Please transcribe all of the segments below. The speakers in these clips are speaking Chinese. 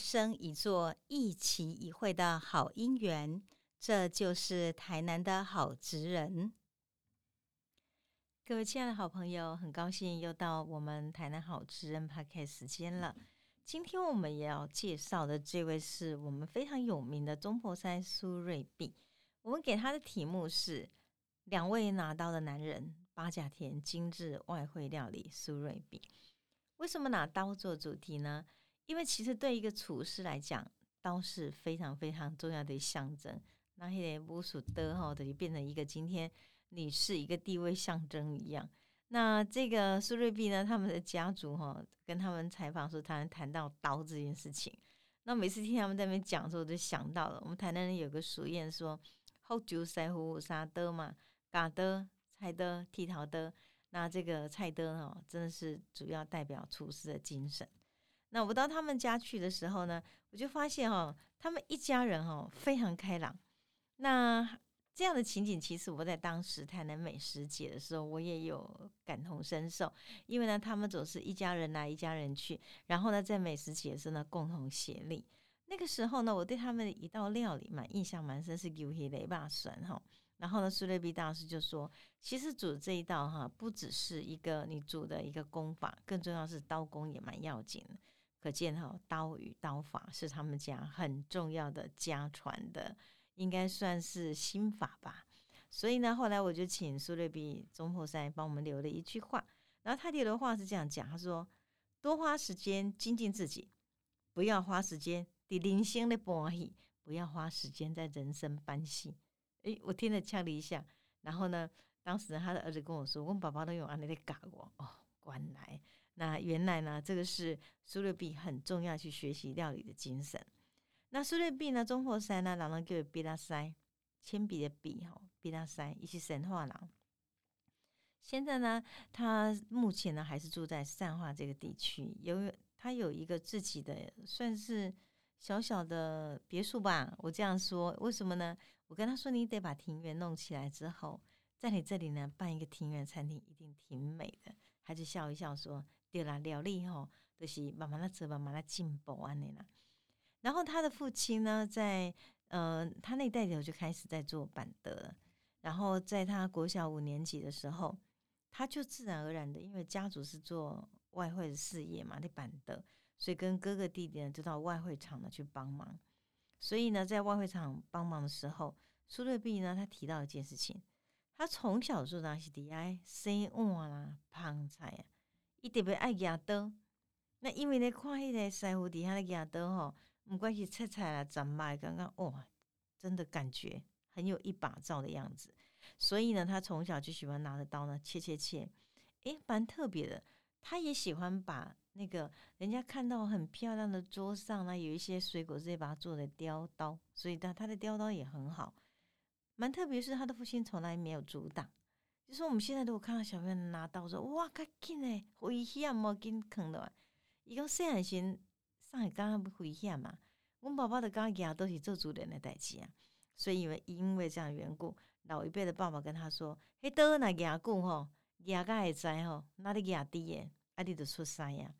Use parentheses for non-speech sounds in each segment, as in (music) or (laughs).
生一座、一期一会的好姻缘。这就是台南的好职人。各位亲爱的好朋友，很高兴又到我们台南好职人 PARK 时间了。今天我们也要介绍的这位是我们非常有名的中婆山苏瑞碧。我们给他的题目是“两位拿刀的男人”，八甲田精致外汇料理苏瑞碧。为什么拿刀做主题呢？因为其实对一个厨师来讲，刀是非常非常重要的象征。那些巫术的哈，等于变成一个今天你是一个地位象征一样。那这个苏瑞碧呢，他们的家族哈，跟他们采访时，他们谈到刀这件事情。那每次听他们在那边讲的时候，我就想到了我们台南人有个俗谚说：“后酒塞壶啥的嘛，嘎的菜的剃头的。”那这个菜的哦，真的是主要代表厨师的精神。那我到他们家去的时候呢，我就发现哈，他们一家人哈非常开朗。那这样的情景，其实我在当时台南美食节的时候，我也有感同身受。因为呢，他们总是一家人来，一家人去，然后呢，在美食节是呢共同协力。那个时候呢，我对他们的一道料理蛮印象蛮深，是牛黑雷霸酸哈。然后呢，苏瑞比大师就说，其实煮这一道哈，不只是一个你煮的一个功法，更重要是刀工也蛮要紧的。可见哈，刀与刀法是他们家很重要的家传的。应该算是心法吧，所以呢，后来我就请苏瑞比中破山帮我们留了一句话，然后他留的话是这样讲，他说：多花时间精进自己，不要花时间在零星的欢喜，不要花时间在人生搬戏。诶，我听了呛了一下，然后呢，当时他的儿子跟我说，我们爸爸都用安那里嘎我哦，原来那原来呢，这个是苏瑞比很重要去学习料理的精神。那苏瑞比呢？中破山呢？人人叫比拉塞，铅笔的笔哈，比拉塞，一些神话郎。现在呢，他目前呢还是住在善化这个地区，有他有一个自己的算是小小的别墅吧。我这样说，为什么呢？我跟他说，你得把庭园弄起来之后，在你这里呢办一个庭园餐厅，一定挺美的。他就笑一笑说：“对啦，料理吼，都是慢慢的做，慢慢的进步安尼啦。”然后他的父亲呢，在呃他那代里就开始在做板德。然后在他国小五年级的时候，他就自然而然的，因为家族是做外汇的事业嘛，那板德，所以跟哥哥弟弟呢就到外汇厂呢去帮忙。所以呢，在外汇厂帮忙的时候，苏瑞碧呢他提到一件事情，他从小做那些 DI 生碗啦、胖菜啊，一特别爱牙刀。那因为呢，看迄个师傅底下的牙刀吼。不管是切菜啦、斩麦，刚刚哇，真的感觉很有一把照的样子。所以呢，他从小就喜欢拿着刀呢切切切，诶，蛮特别的。他也喜欢把那个人家看到很漂亮的桌上呢，有一些水果，直接把它做的雕刀。所以他他的雕刀也很好，蛮特别。是他的父亲从来没有阻挡，就是我们现在如果看到小朋友拿刀说哇，赶紧嘞，危险莫紧啃的，伊讲细汉时。上海刚刚不危险嘛？我们宝宝的刚牙都是做主人的代志啊，所以因为因为这样的缘故，老一辈的爸爸跟他说：“嘿，刀那牙骨吼，牙该会知吼，哪里牙低耶，阿弟就出山呀。”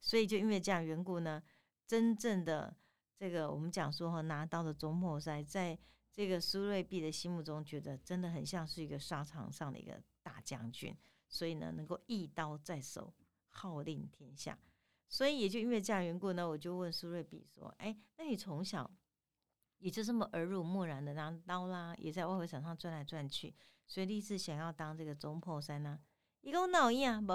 所以就因为这样缘故呢，真正的这个我们讲说哈，拿刀的中破塞，在这个苏瑞碧的心目中，觉得真的很像是一个沙场上的一个大将军，所以呢，能够一刀在手，号令天下。所以也就因为这样缘故呢，我就问苏瑞比说：“哎，那你从小也就这么耳濡目染的拿刀啦，也在外汇场上转来转去，所以立志想要当这个中破山呢？一共哪一样？不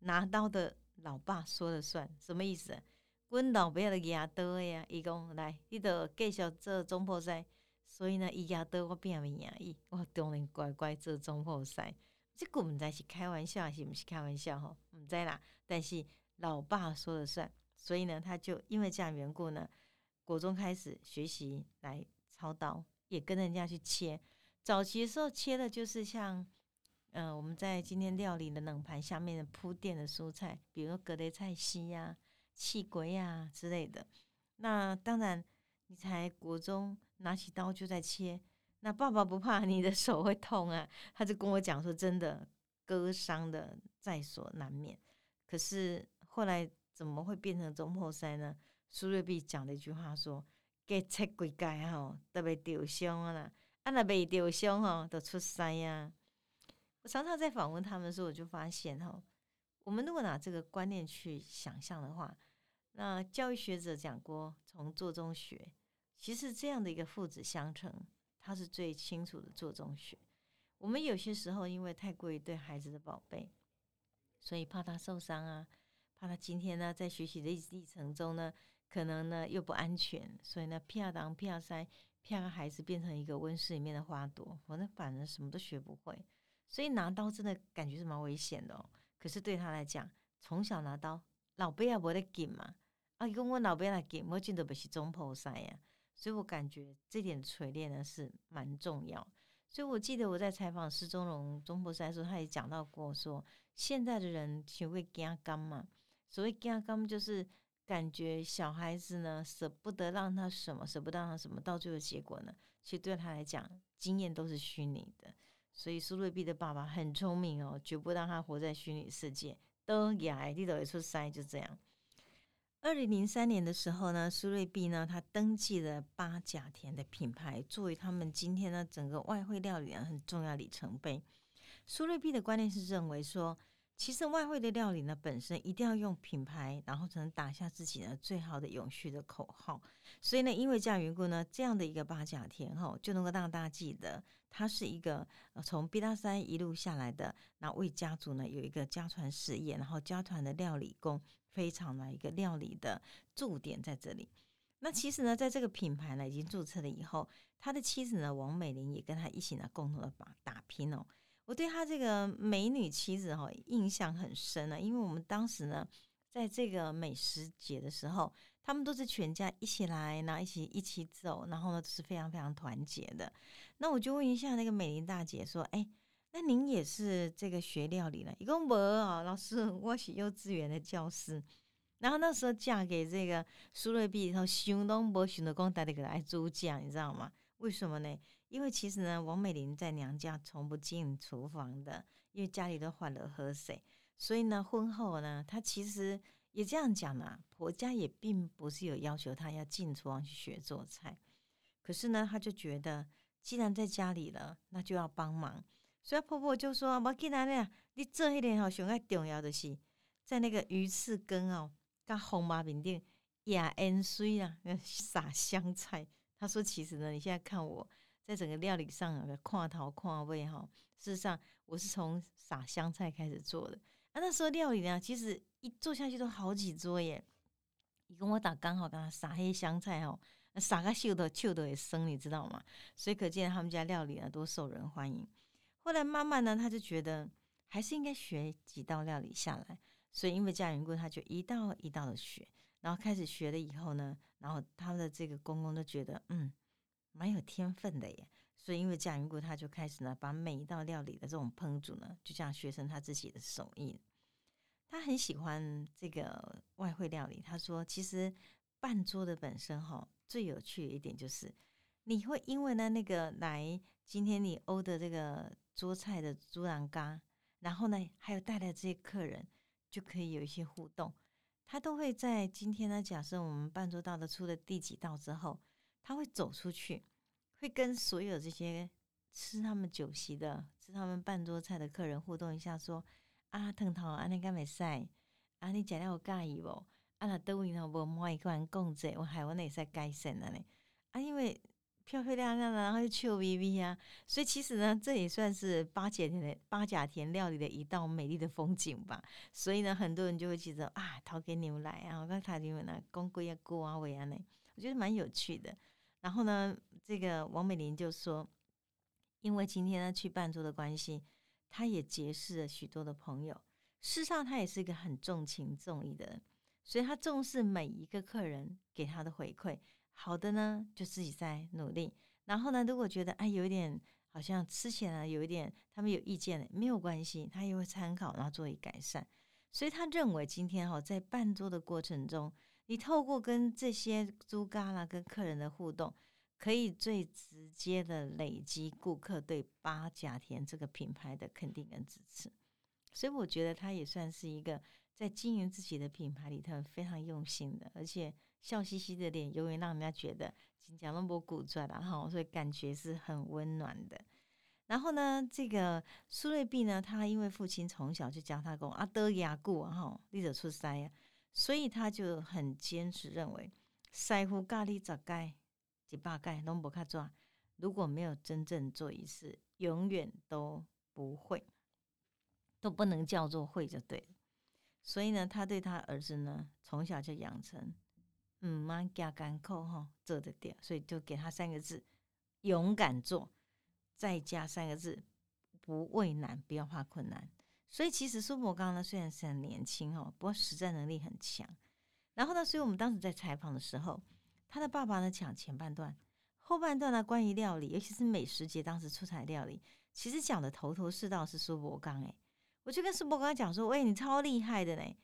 拿刀的老爸说了算，什么意思？阮老爸的牙刀呀，一共来，你得继续做中破山。所以呢，伊牙刀我变为牙医，我当然乖乖做中破山。这个唔知是开玩笑还，是不是开玩笑？吼，唔知啦，但是。”老爸说了算，所以呢，他就因为这样缘故呢，国中开始学习来操刀，也跟人家去切。早期的时候切的就是像，嗯，我们在今天料理的冷盘下面的铺垫的蔬菜，比如说格雷菜心呀、气鬼呀之类的。那当然，你才国中拿起刀就在切，那爸爸不怕 (laughs) 你的手会痛啊，他就跟我讲说，真的割伤的在所难免。可是。后来怎么会变成中破塞呢？苏瑞碧讲了一句话说：“给切几盖吼，都被丢伤了，啊那被丢伤吼，都出塞呀。”我常常在访问他们的时候，我就发现哈，我们如果拿这个观念去想象的话，那教育学者讲过，从做中学，其实这样的一个父子相承，他是最清楚的做中学。我们有些时候因为太过于对孩子的宝贝，所以怕他受伤啊，怕他今天呢在学习的历程中呢，可能呢又不安全，所以呢骗当骗塞，骗孩子变成一个温室里面的花朵，我那反而什么都学不会，所以拿刀真的感觉是蛮危险的哦。可是对他来讲，从小拿刀，老辈也不得紧嘛，啊，跟我老辈来紧，我见得不是中破塞呀，所以我感觉这点锤炼呢是蛮重要。所以我记得我在采访施中荣中博士的时候，他也讲到过，说现在的人学会加干嘛？所谓加干，就是感觉小孩子呢舍不得让他什么，舍不得让他什么，到最后结果呢，其实对他来讲，经验都是虚拟的。所以苏瑞碧的爸爸很聪明哦，绝不让他活在虚拟世界。都牙地都一出塞，就这样。二零零三年的时候呢，苏瑞碧呢，他登记了八甲田的品牌，作为他们今天呢整个外汇料理啊很重要里程碑。苏瑞碧的观念是认为说，其实外汇的料理呢本身一定要用品牌，然后才能打下自己呢最好的永续的口号。所以呢，因为这样缘故呢，这样的一个八甲田哈，就能够让大家记得，它是一个从毕拉山一路下来的，那为家族呢有一个家传事业，然后家传的料理工。非常的一个料理的驻点在这里。那其实呢，在这个品牌呢已经注册了以后，他的妻子呢王美玲也跟他一起呢共同的打打拼哦。我对他这个美女妻子哈印象很深呢，因为我们当时呢在这个美食节的时候，他们都是全家一起来，然后一起一起走，然后呢是非常非常团结的。那我就问一下那个美玲大姐说：“哎。”那您也是这个学料理的？一共无啊，老师，我是幼稚园的教师。然后那时候嫁给这个苏瑞碧，然后想都无想的讲带你个来煮酱，你知道吗？为什么呢？因为其实呢，王美玲在娘家从不进厨房的，因为家里都换了喝水，所以呢，婚后呢，她其实也这样讲嘛，婆家也并不是有要求她要进厨房去学做菜，可是呢，她就觉得既然在家里了，那就要帮忙。所以婆婆就说：“无记得咧，你做迄个吼，上爱重要的是在那个鱼翅羹哦，跟红麻面顶压盐水啊，撒香菜。”他说：“其实呢，你现在看我在整个料理上的跨头跨位哈，事实上我是从撒香菜开始做的。啊，那时候料理呢，其实一做下去都好几桌耶。你跟我打刚好跟他撒黑香菜哦，撒个秀的秀的也生，你知道吗？所以可见他们家料理呢多受人欢迎。”后来慢慢呢，他就觉得还是应该学几道料理下来，所以因为家缘故，他就一道一道的学，然后开始学了以后呢，然后他的这个公公都觉得嗯蛮有天分的耶，所以因为家缘故，他就开始呢把每一道料理的这种烹煮呢，就这样学成他自己的手艺。他很喜欢这个外汇料理，他说其实办桌的本身哈最有趣的一点就是你会因为呢那个来今天你欧的这个。桌菜的猪栏杆，然后呢，还有带来这些客人，就可以有一些互动。他都会在今天呢，假设我们半桌到的出了第几道之后，他会走出去，会跟所有这些吃他们酒席的、吃他们半桌菜的客人互动一下，说：“啊，腾头啊，你敢没晒？啊，你讲了我介意不？啊，那都位呢无买一罐共济，我还我那使改善了呢。啊，因为。”漂漂亮亮的，然后又臭微微啊，所以其实呢，这也算是八甲田的八甲田料理的一道美丽的风景吧。所以呢，很多人就会记得啊，陶给牛奶啊，我刚陶给牛奶，公龟啊，锅啊，尾啊呢，我觉得蛮有趣的。然后呢，这个王美玲就说，因为今天呢去办桌的关系，她也结识了许多的朋友。事实上，她也是一个很重情重义的人，所以她重视每一个客人给她的回馈。好的呢，就自己在努力。然后呢，如果觉得哎有一点好像吃起来有一点他们有意见的，没有关系，他也会参考，然后做以改善。所以他认为今天哈在办桌的过程中，你透过跟这些猪嘎啦跟客人的互动，可以最直接的累积顾客对八甲田这个品牌的肯定跟支持。所以我觉得他也算是一个在经营自己的品牌里头非常用心的，而且笑嘻嘻的脸，永远让人家觉得讲那么古拽的哈，所以感觉是很温暖的。然后呢，这个苏瑞碧呢，他因为父亲从小就教他讲阿德雅固哈，立着出塞呀，所以他就很坚持认为，腮胡咖喱十盖几百盖拢不卡抓，如果没有真正做一次，永远都不会，都不能叫做会就对了。所以呢，他对他儿子呢，从小就养成，嗯，蛮加干扣哈，做得掉，所以就给他三个字：勇敢做，再加三个字：不畏难，不要怕困难。所以其实苏博刚呢，虽然是很年轻哦，不过实战能力很强。然后呢，所以我们当时在采访的时候，他的爸爸呢讲前半段，后半段呢关于料理，尤其是美食节当时出彩料理，其实讲的头头是道是苏博刚哎。我就跟苏博刚讲说：“喂，你超厉害的嘞！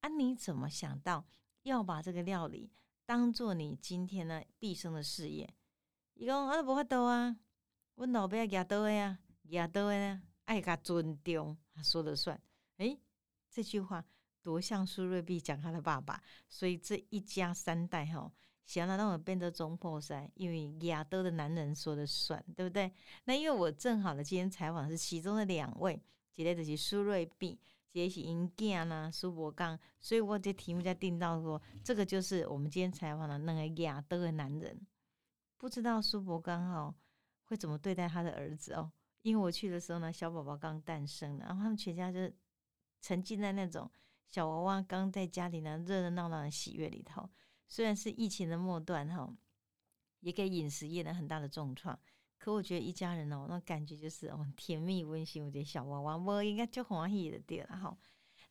啊，你怎么想到要把这个料理当做你今天呢毕生的事业？”伊讲：“我都无法度啊，我老爸牙刀的呀，牙刀的呢，爱甲尊重，他说了算。”诶，这句话多像苏瑞碧讲他的爸爸，所以这一家三代哈，想要让我变得中破塞，因为牙刀的男人说了算，对不对？那因为我正好呢，今天采访是其中的两位。一个就是苏瑞碧，一个是因囝呐苏博刚，所以我这题目在定到说，这个就是我们今天采访的那个亚德的男人。不知道苏博刚哦会怎么对待他的儿子哦？因为我去的时候呢，小宝宝刚诞生，然后他们全家就沉浸在那种小娃娃刚在家里呢热热闹闹的喜悦里头。虽然是疫情的末段哈，也给饮食业呢很大的重创。可我觉得一家人哦，那感觉就是哦，甜蜜温馨。有点小娃娃我应该就欢喜的对了哈。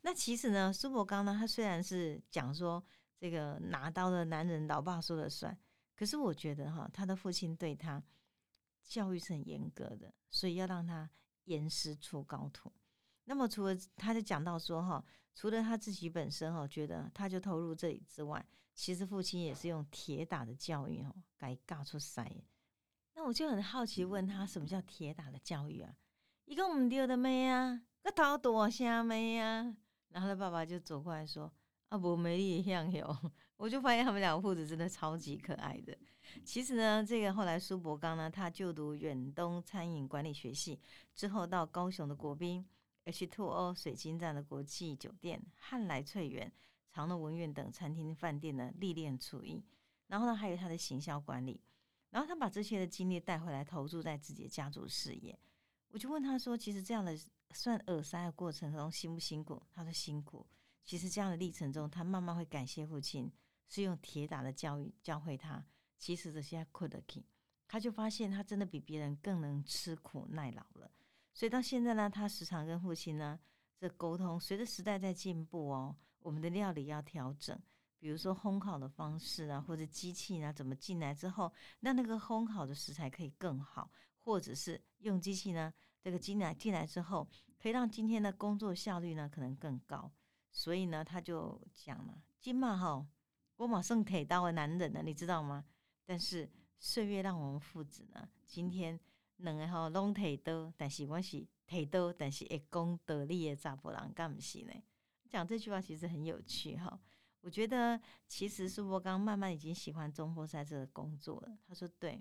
那其实呢，苏博刚呢，他虽然是讲说这个拿刀的男人，老爸说了算。可是我觉得哈，他的父亲对他教育是很严格的，所以要让他严师出高徒。那么除了他就讲到说哈，除了他自己本身哈，觉得他就投入这里之外，其实父亲也是用铁打的教育哦，该教出塞。那我就很好奇，问他什么叫铁打的教育啊？一个唔丢的妹啊，个头大虾妹啊。然后他爸爸就走过来说：“啊，不美丽样有。”我就发现他们两个父子真的超级可爱的。其实呢，这个后来苏博刚呢，他就读远东餐饮管理学系，之后到高雄的国宾、H2O 水晶站的国际酒店、汉来翠园、长乐文苑等餐厅饭店呢历练厨艺。然后呢，还有他的行销管理。然后他把这些的经历带回来，投注在自己的家族事业。我就问他说：“其实这样的算耳塞的过程中辛不辛苦？”他说：“辛苦。”其实这样的历程中，他慢慢会感谢父亲是用铁打的教育教会他。其实这些苦的 k 他就发现他真的比别人更能吃苦耐劳了。所以到现在呢，他时常跟父亲呢这沟通。随着时代在进步哦，我们的料理要调整。比如说烘烤的方式啊，或者机器呢，怎么进来之后，那那个烘烤的食材可以更好，或者是用机器呢，这个进来进来之后，可以让今天的工作效率呢可能更高。所以呢，他就讲了：“金马哈，我马上铁刀的男人呢，你知道吗？但是岁月让我们父子呢，今天两个哈拢铁刀，但是我是铁刀，但是一功得力的查甫人，干不是呢？讲这句话其实很有趣哈。”我觉得其实苏博刚慢慢已经喜欢中波赛这个工作了。他说：“对，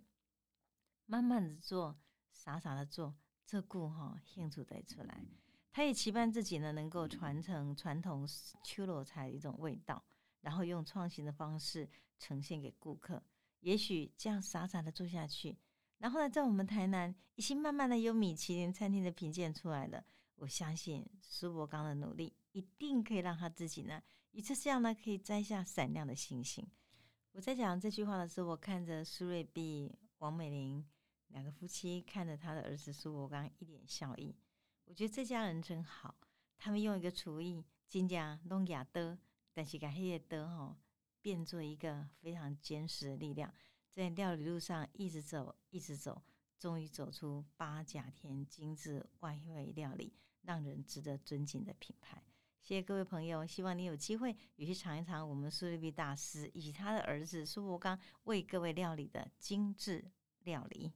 慢慢的做，傻傻的做，这股哈兴趣得出来。他也期盼自己呢能够传承传统秋罗菜的一种味道，然后用创新的方式呈现给顾客。也许这样傻傻的做下去，然后呢，在我们台南已经慢慢的有米其林餐厅的评鉴出来了。我相信苏博刚的努力一定可以让他自己呢。”以这样呢，可以摘下闪亮的星星。我在讲这句话的时候，我看着苏瑞碧、王美玲两个夫妻，看着他的儿子苏国刚一脸笑意。我觉得这家人真好，他们用一个厨艺，真正弄雅的，但是把黑夜的哈变做一个非常坚实的力量，在料理路上一直走，一直走，终于走出八甲田精致外汇料理，让人值得尊敬的品牌。谢谢各位朋友，希望你有机会也去尝一尝我们苏立碧大师以及他的儿子苏博刚为各位料理的精致料理。